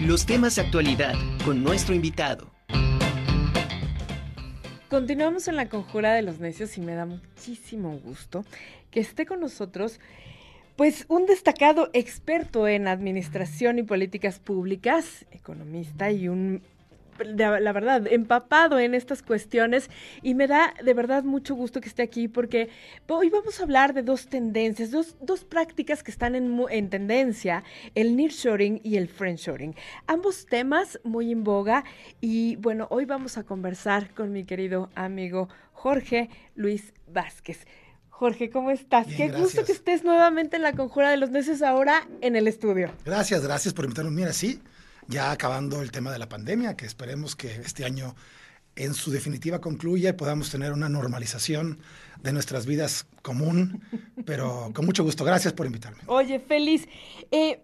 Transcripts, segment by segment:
Los temas de actualidad con nuestro invitado. Continuamos en la conjura de los necios y me da muchísimo gusto que esté con nosotros pues un destacado experto en administración y políticas públicas, economista y un la verdad, empapado en estas cuestiones y me da de verdad mucho gusto que esté aquí porque hoy vamos a hablar de dos tendencias, dos, dos prácticas que están en, en tendencia, el nearshoring y el friendshoring. Ambos temas muy en boga y bueno, hoy vamos a conversar con mi querido amigo Jorge Luis Vázquez. Jorge, ¿cómo estás? Qué gusto que estés nuevamente en la Conjura de los Necios ahora en el estudio. Gracias, gracias por invitarme. Mira, sí, ya acabando el tema de la pandemia, que esperemos que este año en su definitiva concluya y podamos tener una normalización de nuestras vidas común, pero con mucho gusto. Gracias por invitarme. Oye, feliz. Eh,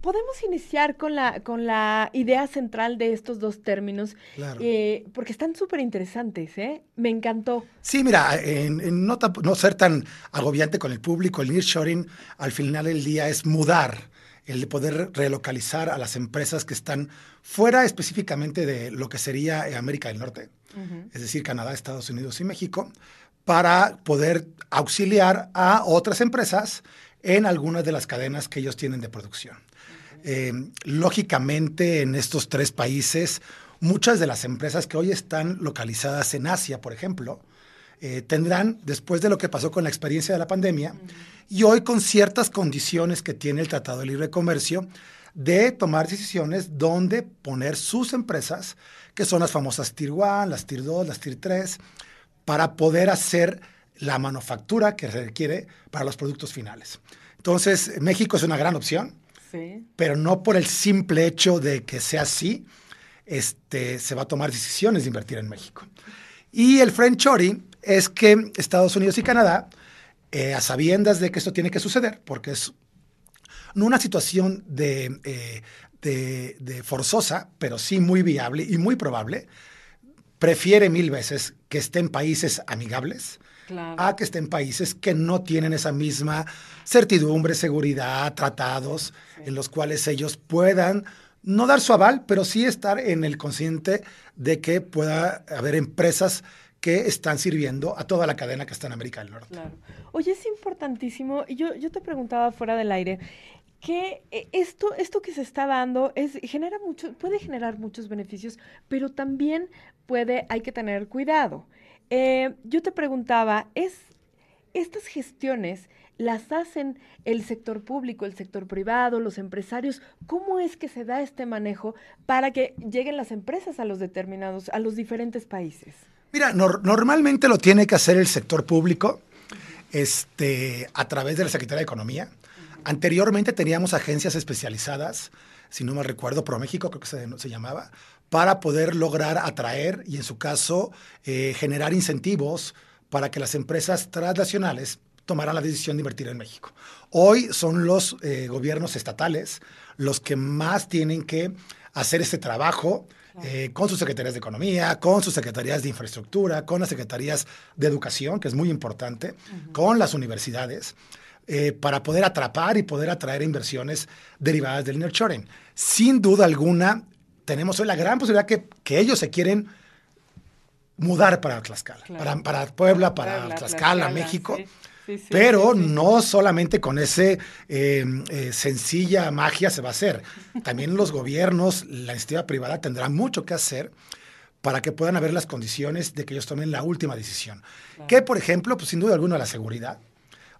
podemos iniciar con la, con la idea central de estos dos términos, claro. Eh, porque están súper interesantes, ¿eh? Me encantó. Sí, mira, en, no, no, ser tan agobiante con el público, el nearshoring al final del día es mudar el de poder relocalizar a las empresas que están fuera específicamente de lo que sería eh, América del Norte, es decir, Canadá, Estados Unidos y México, para poder auxiliar a otras empresas en algunas de las cadenas que ellos tienen de producción. Eh, lógicamente, en estos tres países, muchas de las empresas que hoy están localizadas en Asia, por ejemplo, eh, tendrán, después de lo que pasó con la experiencia de la pandemia, y hoy con ciertas condiciones que tiene el Tratado de Libre Comercio, de tomar decisiones donde poner sus empresas, que son las famosas Tier 1, las Tier 2, las Tier 3, para poder hacer la manufactura que se requiere para los productos finales. Entonces, México es una gran opción, sí. pero no por el simple hecho de que sea así, este, se va a tomar decisiones de invertir en México. Y el friendshoring es que Estados Unidos y Canadá eh, a sabiendas de que esto tiene que suceder, porque es no una situación de, eh, de, forzosa, pero sí muy viable y muy probable, prefiere mil veces que esté en países amigables a que esté en países que no tienen esa misma certidumbre, seguridad, tratados en los cuales ellos puedan no dar su aval, pero sí estar en el consciente de que pueda haber empresas que están sirviendo a toda la cadena que está en América del Norte. Claro. Oye, es importantísimo. Yo, yo te preguntaba fuera del aire que eh, esto, esto que se está dando es, genera mucho, puede generar muchos beneficios, pero también puede, hay que tener cuidado. Eh, yo te preguntaba, ¿es estas gestiones las hacen el sector público, el sector privado, los empresarios? ¿Cómo es que se da este manejo para que lleguen las empresas a los determinados, a los diferentes países? Mira, normalmente lo tiene que hacer el sector público este, a través de la Secretaría de Economía. Anteriormente teníamos agencias especializadas, si no me recuerdo, ProMéxico creo que se, se llamaba, para poder lograr atraer y en su caso eh, generar incentivos para que las empresas transnacionales tomaran la decisión de invertir en México. Hoy son los eh, gobiernos estatales los que más tienen que hacer este trabajo eh, con sus secretarías de Economía, con sus secretarías de Infraestructura, con las secretarías de Educación, que es muy importante, con las universidades, eh, para poder atrapar y poder atraer inversiones derivadas del nurturing. Sin duda alguna, tenemos hoy la gran posibilidad que, que ellos se quieren mudar para Tlaxcala, para, para, Puebla, para, Tlaxcala, México. Pero no solamente con ese eh, eh, sencilla magia se va a hacer. También los gobiernos, la iniciativa privada tendrán mucho que hacer para que puedan haber las condiciones de que ellos tomen la última decisión. Que, por ejemplo, pues sin duda alguna la seguridad.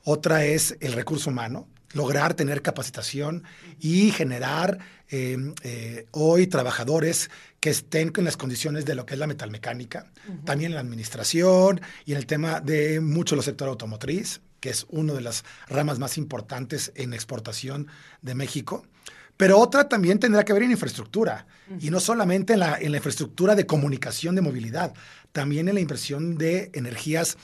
Otra es el recurso humano, lograr tener capacitación y generar eh, hoy trabajadores que estén con las condiciones de lo que es la metalmecánica, también en la administración y en el tema de mucho el sector automotriz, que es una de las ramas más importantes en exportación de México. Pero otra también tendrá que ver en infraestructura, y no solamente en la, en la, infraestructura de comunicación de movilidad, también en la inversión de energías,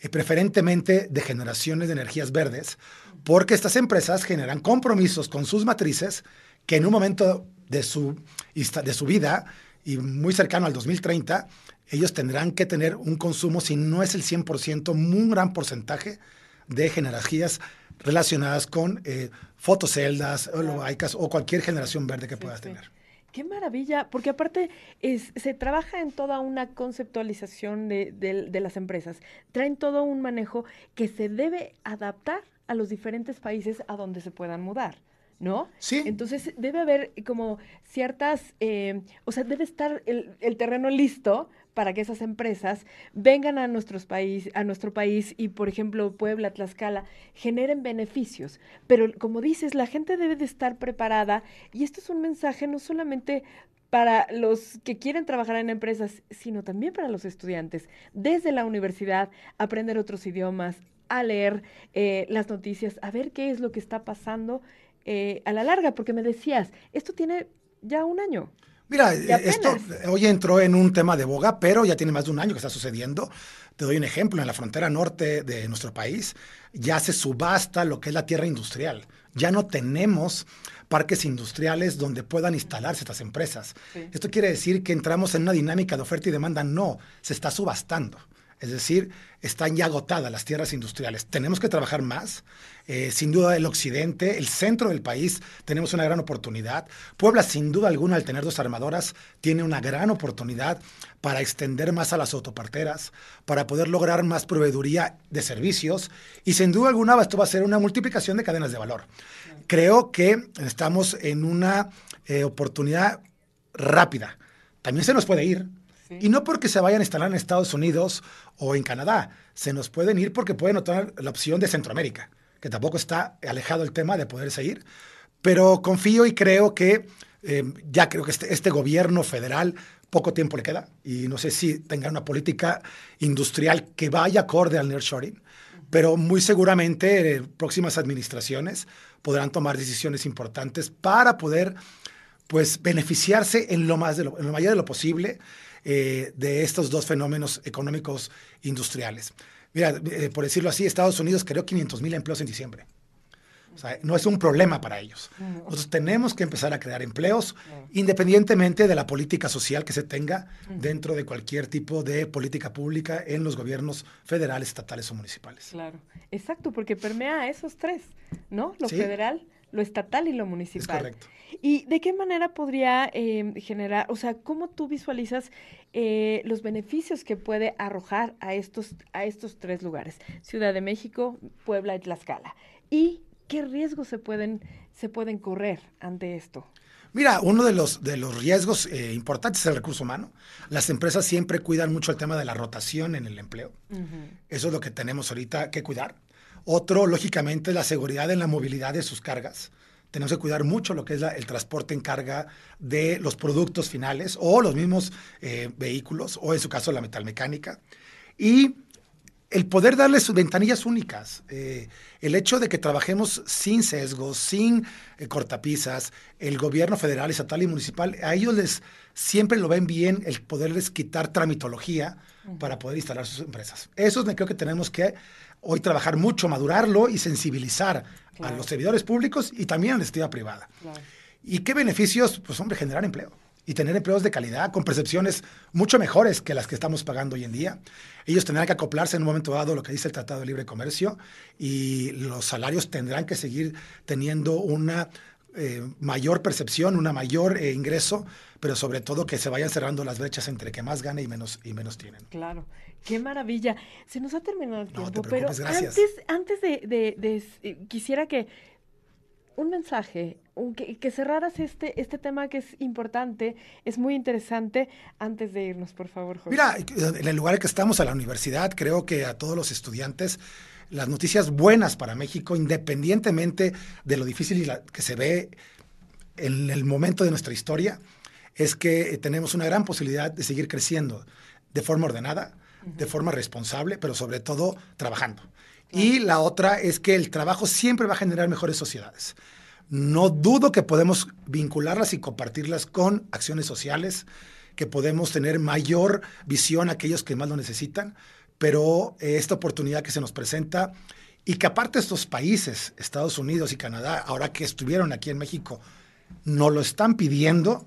eh, preferentemente de generaciones de energías verdes, porque estas empresas generan compromisos con sus matrices que en un momento de su, de su vida y muy cercano al 2030, ellos tendrán que tener un consumo, si no es el 100%, un gran porcentaje de energías relacionadas con eh, fotoceldas, o cualquier generación verde que puedas tener. Qué maravilla, porque aparte es, se trabaja en toda una conceptualización de, de, las empresas. Traen todo un manejo que se debe adaptar a los diferentes países a donde se puedan mudar. ¿no? Sí. Entonces debe haber como ciertas, eh, o sea, debe estar el, el, terreno listo para que esas empresas vengan a, nuestros país, a nuestro país y, por ejemplo, Puebla, Tlaxcala, generen beneficios. Pero como dices, la gente debe de estar preparada y esto es un mensaje no solamente para los que quieren trabajar en empresas, sino también para los estudiantes. Desde la universidad, aprender otros idiomas, a leer eh, las noticias, a ver qué es lo que está pasando eh, a la larga, porque me decías, esto tiene ya un año. Mira, esto hoy entró en un tema de boga, pero ya tiene más de un año que está sucediendo. Te doy un ejemplo, en la frontera norte de nuestro país ya se subasta lo que es la tierra industrial. Ya no tenemos parques industriales donde puedan instalarse estas empresas. Esto quiere decir que entramos en una dinámica de oferta y demanda. No, se está subastando. Es decir, están ya agotadas las tierras industriales. Tenemos que trabajar más. Eh, sin duda el occidente, el centro del país, tenemos una gran oportunidad. Puebla, sin duda alguna, al tener dos armadoras, tiene una gran oportunidad para extender más a las autoparteras, para poder lograr más proveeduría de servicios. Y sin duda alguna esto va a ser una multiplicación de cadenas de valor. Creo que estamos en una eh, oportunidad rápida. También se nos puede ir y no porque se vayan a instalar en Estados Unidos o en Canadá, se nos pueden ir porque pueden tener la opción de Centroamérica, que tampoco está alejado el tema de poder seguir. Pero confío y creo que eh, ya creo que este, este, gobierno federal poco tiempo le queda y no sé si tenga una política industrial que vaya acorde al nearshoring, pero muy seguramente eh, próximas administraciones podrán tomar decisiones importantes para poder pues beneficiarse en lo más de lo, en lo mayor de lo posible eh, de estos dos fenómenos económicos industriales. Mira, eh, por decirlo así, Estados Unidos creó 500 mil empleos en diciembre. O sea, no es un problema para ellos. Nosotros tenemos que empezar a crear empleos independientemente de la política social que se tenga dentro de cualquier tipo de política pública en los gobiernos federales, estatales o municipales. Claro, exacto, porque permea a esos tres, ¿no? Lo federal, lo estatal y lo municipal. Es correcto. ¿Y de qué manera podría em, generar, o sea, cómo tú visualizas eh, los beneficios que puede arrojar a estos, a estos tres lugares, Ciudad de México, Puebla y Tlaxcala? ¿Y qué riesgos se pueden, se pueden correr ante esto? Mira, uno de los, de los riesgos eh, importantes es el recurso humano. Las empresas siempre cuidan mucho el tema de la rotación en el empleo. Eso es lo que tenemos ahorita que cuidar. Otro, lógicamente, la seguridad en la movilidad de sus cargas. Tenemos que cuidar mucho lo que es el transporte en carga de los productos finales o los mismos eh, vehículos, o en su caso la metalmecánica. Y el poder darles sus ventanillas únicas, eh, el hecho de que trabajemos sin sesgos, sin eh, cortapisas, el gobierno federal, estatal y municipal, a ellos les siempre lo ven bien el poderles quitar tramitología para poder instalar sus empresas. Eso es creo que tenemos que hoy trabajar mucho, madurarlo y sensibilizar a los servidores públicos y también a la iniciativa privada. ¿Y qué beneficios? Pues hombre, generar empleo y tener empleos de calidad con percepciones mucho mejores que las que estamos pagando hoy en día. Ellos tendrán que acoplarse en un momento dado a lo que dice el Tratado de Libre Comercio y los salarios tendrán que seguir teniendo una eh, mayor percepción, una mayor eh, ingreso, pero sobre todo que se vayan cerrando las brechas entre que más gane y menos, y menos tienen. Claro, qué maravilla. Se nos ha terminado el tiempo, pero antes, antes de, eh, quisiera que un mensaje, que, cerraras este, este tema que es importante, es muy interesante, antes de irnos, por favor, Jorge. Mira, en el lugar en que estamos, a la universidad, creo que a todos los estudiantes las noticias buenas para México, independientemente de lo difícil que se ve en el momento de nuestra historia, es que tenemos una gran posibilidad de seguir creciendo de forma ordenada, de forma responsable, pero sobre todo trabajando. Y la otra es que el trabajo siempre va a generar mejores sociedades. No dudo que podemos vincularlas y compartirlas con acciones sociales, que podemos tener mayor visión a aquellos que más lo necesitan, pero eh, esta oportunidad que se nos presenta y que aparte estos países, Estados Unidos y Canadá, ahora que estuvieron aquí en México, nos lo están pidiendo,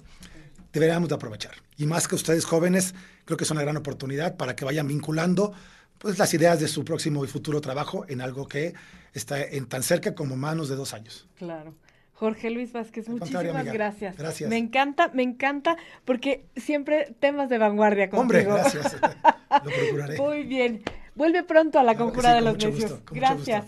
deberíamos de aprovechar. Y más que ustedes jóvenes, creo que es una gran oportunidad para que vayan vinculando pues, las ideas de su próximo y futuro trabajo en algo que está en tan cerca como menos de dos años. Claro. Jorge Luis Vázquez, muchísimas gracias. Gracias. Me encanta, me encanta, porque siempre temas de vanguardia contigo. Hombre, gracias. Lo procuraré. Muy bien. Vuelve pronto a la Claro Conjura sí, de los Necios. Gracias.